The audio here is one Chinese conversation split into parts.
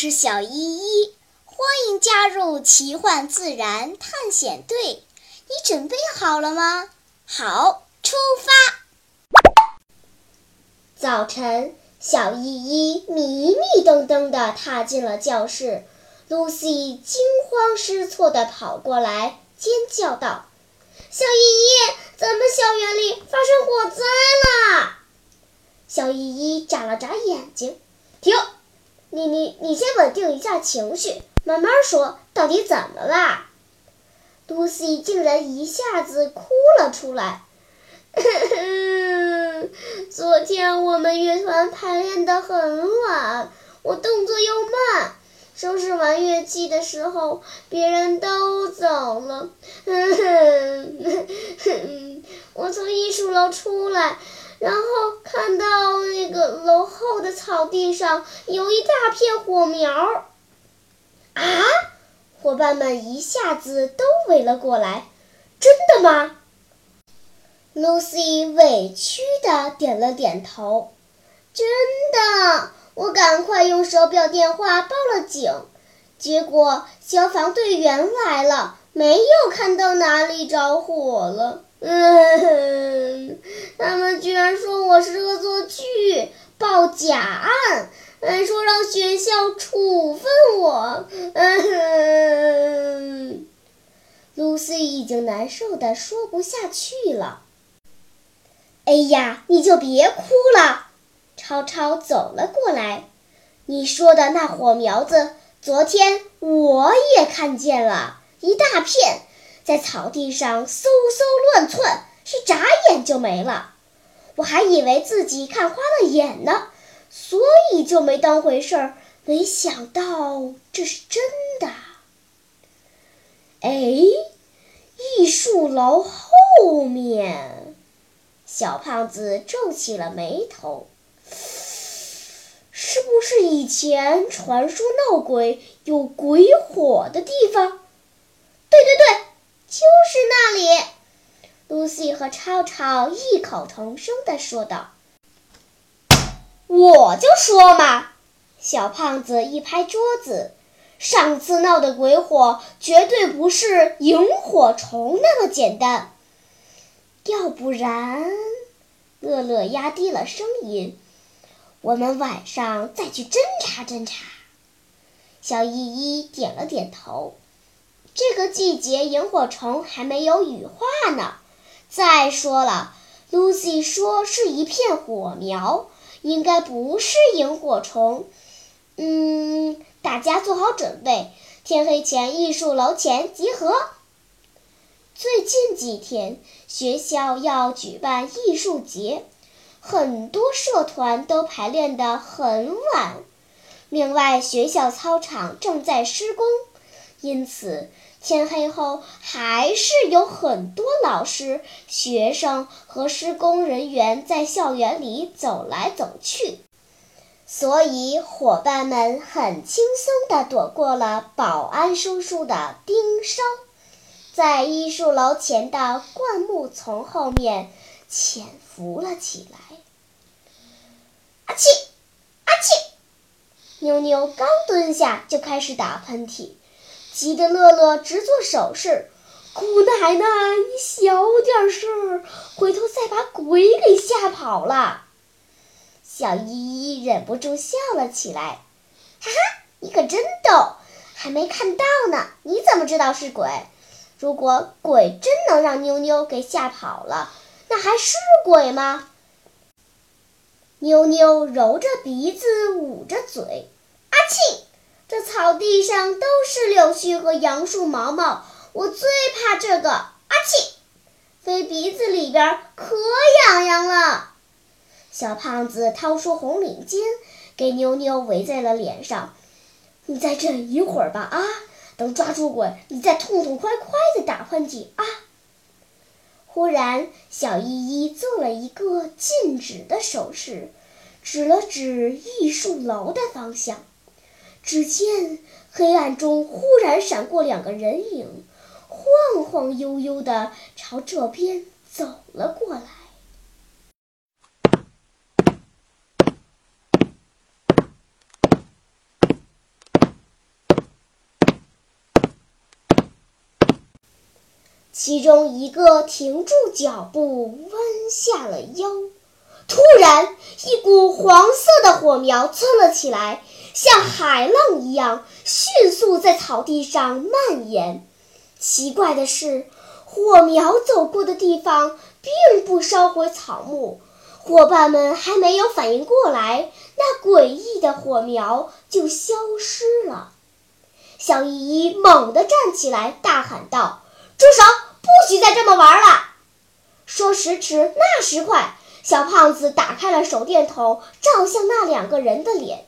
是小依依，欢迎加入奇幻自然探险队。你准备好了吗？好，出发。早晨，小依依迷迷瞪瞪地踏进了教室。露西惊慌失措地跑过来，尖叫道：“小依依，咱们校园里发生火灾了！”小依依眨了眨眼睛，停。你你你先稳定一下情绪，慢慢说，到底怎么了？露西竟然一下子哭了出来。昨天我们乐团排练得很晚，我动作又慢，收拾完乐器的时候，别人都走了。我从艺术楼出来。然后看到那个楼后的草地上有一大片火苗啊！伙伴们一下子都围了过来。真的吗？Lucy 委屈的点了点头。真的，我赶快用手表电话报了警，结果消防队员来了，没有看到哪里着火了。嗯，他们居然说我是恶作剧，报假案，还说让学校处分我。嗯，Lucy 已经难受的说不下去了。哎呀，你就别哭了。超超走了过来，你说的那火苗子，昨天我也看见了一大片。在草地上嗖嗖乱窜，一眨眼就没了。我还以为自己看花了眼呢，所以就没当回事儿。没想到这是真的。哎，艺术楼后面，小胖子皱起了眉头。是不是以前传说闹鬼有鬼火的地方？对对对。就是那里，露西和超超异口同声地说道：“我就说嘛！”小胖子一拍桌子：“上次闹的鬼火绝对不是萤火虫那么简单，要不然……”乐乐压低了声音：“我们晚上再去侦查侦查。”小依依点了点头。这个季节萤火虫还没有羽化呢。再说了，Lucy 说是一片火苗，应该不是萤火虫。嗯，大家做好准备，天黑前艺术楼前集合。最近几天学校要举办艺术节，很多社团都排练得很晚。另外，学校操场正在施工，因此。天黑后，还是有很多老师、学生和施工人员在校园里走来走去，所以伙伴们很轻松地躲过了保安叔叔的盯梢，在艺术楼前的灌木丛后面潜伏了起来。阿嚏，阿嚏！妞妞刚蹲下，就开始打喷嚏。急得乐乐直做手势，姑奶奶，你小点声，回头再把鬼给吓跑了。小依依忍不住笑了起来，哈哈，你可真逗，还没看到呢，你怎么知道是鬼？如果鬼真能让妞妞给吓跑了，那还是鬼吗？妞妞揉着鼻子，捂着嘴，阿庆。这草地上都是柳絮和杨树毛毛，我最怕这个。阿嚏，飞鼻子里边可痒痒了。小胖子掏出红领巾，给妞妞围在了脸上。你再忍一会儿吧，啊，等抓住鬼，你再痛痛快快的打喷嚏啊。忽然，小依依做了一个禁止的手势，指了指艺术楼的方向。只见黑暗中忽然闪过两个人影晃晃悠悠的朝这边走了过来。其中一个停住脚步弯下了腰突然一股黄色的火苗窜了起来像海浪一样迅速在草地上蔓延。奇怪的是，火苗走过的地方并不烧毁草木。伙伴们还没有反应过来，那诡异的火苗就消失了。小依依猛地站起来，大喊道：“住手！不许再这么玩了！”说时迟，那时快，小胖子打开了手电筒，照向那两个人的脸。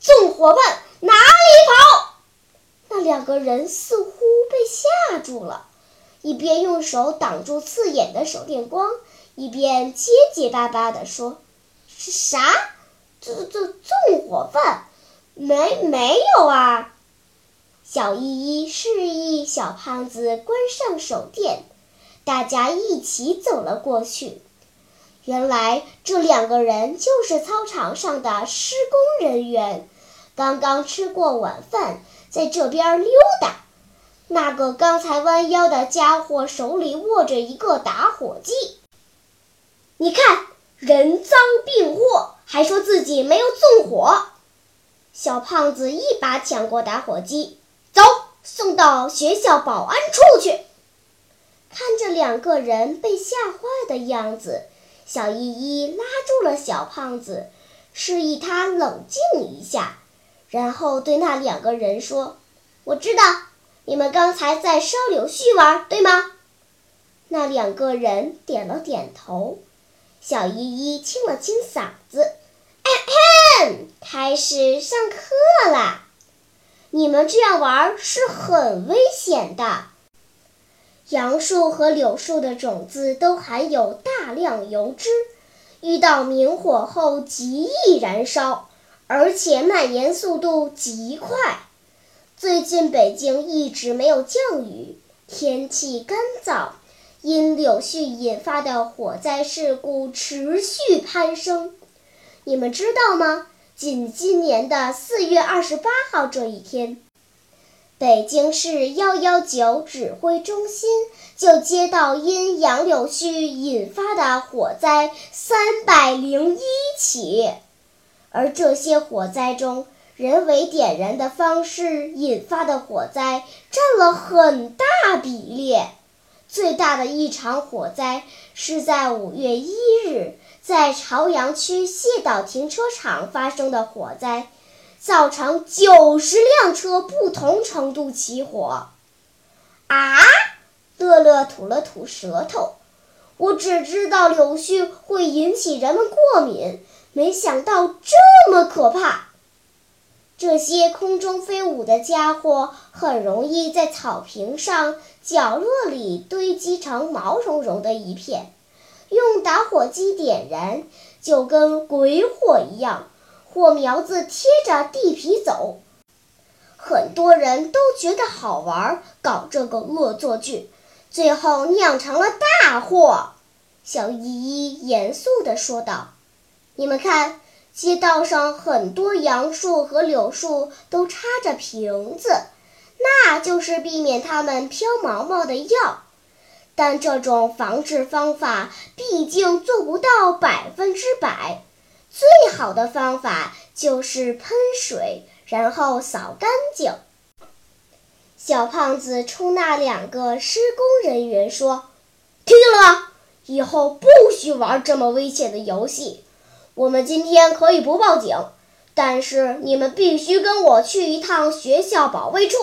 众伙伴哪里跑？那两个人似乎被吓住了，一边用手挡住刺眼的手电光。一边结结巴巴地说：“是啥？这这纵火犯？没没有啊！”小依依示意小胖子关上手电，大家一起走了过去。原来这两个人就是操场上的施工人员，刚刚吃过晚饭，在这边溜达。那个刚才弯腰的家伙手里握着一个打火机。你看，人赃并获，还说自己没有纵火。小胖子一把抢过打火机，走，送到学校保安处去。看着两个人被吓坏的样子，小依依拉住了小胖子，示意他冷静一下，然后对那两个人说：“我知道，你们刚才在烧柳絮玩，对吗？”那两个人点了点头。小依依清了清嗓子，咳咳开始上课啦！你们这样玩是很危险的。杨树和柳树的种子都含有大量油脂，遇到明火后极易燃烧，而且蔓延速度极快。最近北京一直没有降雨，天气干燥。因柳絮引发的火灾事故持续攀升，你们知道吗？仅今年的四月二十八号这一天，北京市幺幺九指挥中心就接到因杨柳絮引发的火灾三百零一起，而这些火灾中，人为点燃的方式引发的火灾占了很大比例。最大的一场火灾是在五月一日在朝阳区谢岛停车场发生的火灾，造成九十辆车不同程度起火。啊！乐乐吐了吐舌头，我只知道柳絮会引起人们过敏，没想到这么可怕。这些空中飞舞的家伙很容易在草坪上角落里堆积成毛茸茸的一片，用打火机点燃就跟鬼火一样，火苗子贴着地皮走。很多人都觉得好玩，搞这个恶作剧，最后酿成了大祸。小依依严肃地说道：“你们看。”街道上很多杨树和柳树都插着瓶子，那就是避免它们飘毛毛的药。但这种防治方法毕竟做不到百分之百，最好的方法就是喷水，然后扫干净。小胖子冲那两个施工人员说：“听见了吗？以后不许玩这么危险的游戏。”我们今天可以不报警，但是你们必须跟我去一趟学校保卫处，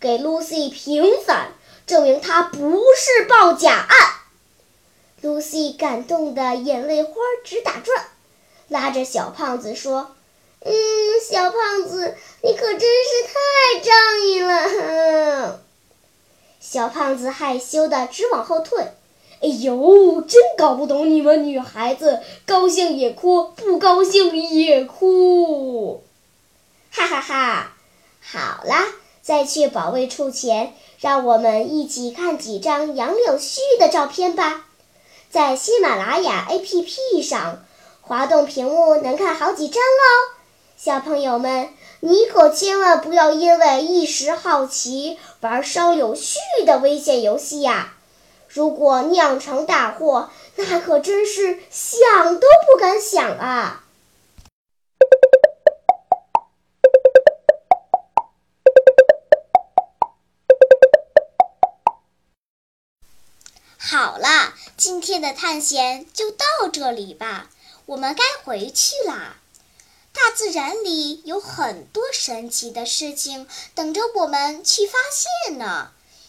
给 Lucy 平反，证明她不是报假案。Lucy 感动的眼泪花直打转，拉着小胖子说：“嗯，小胖子，你可真是太仗义了。”小胖子害羞的直往后退。哎呦，真搞不懂你们女孩子，高兴也哭，不高兴也哭，哈哈哈！好啦，在去保卫处前，让我们一起看几张杨柳絮的照片吧。在喜马拉雅 APP 上，滑动屏幕能看好几张哦。小朋友们，你可千万不要因为一时好奇玩烧柳絮的危险游戏呀！如果酿成大祸，那可真是想都不敢想啊！好了，今天的探险就到这里吧，我们该回去啦。大自然里有很多神奇的事情等着我们去发现呢。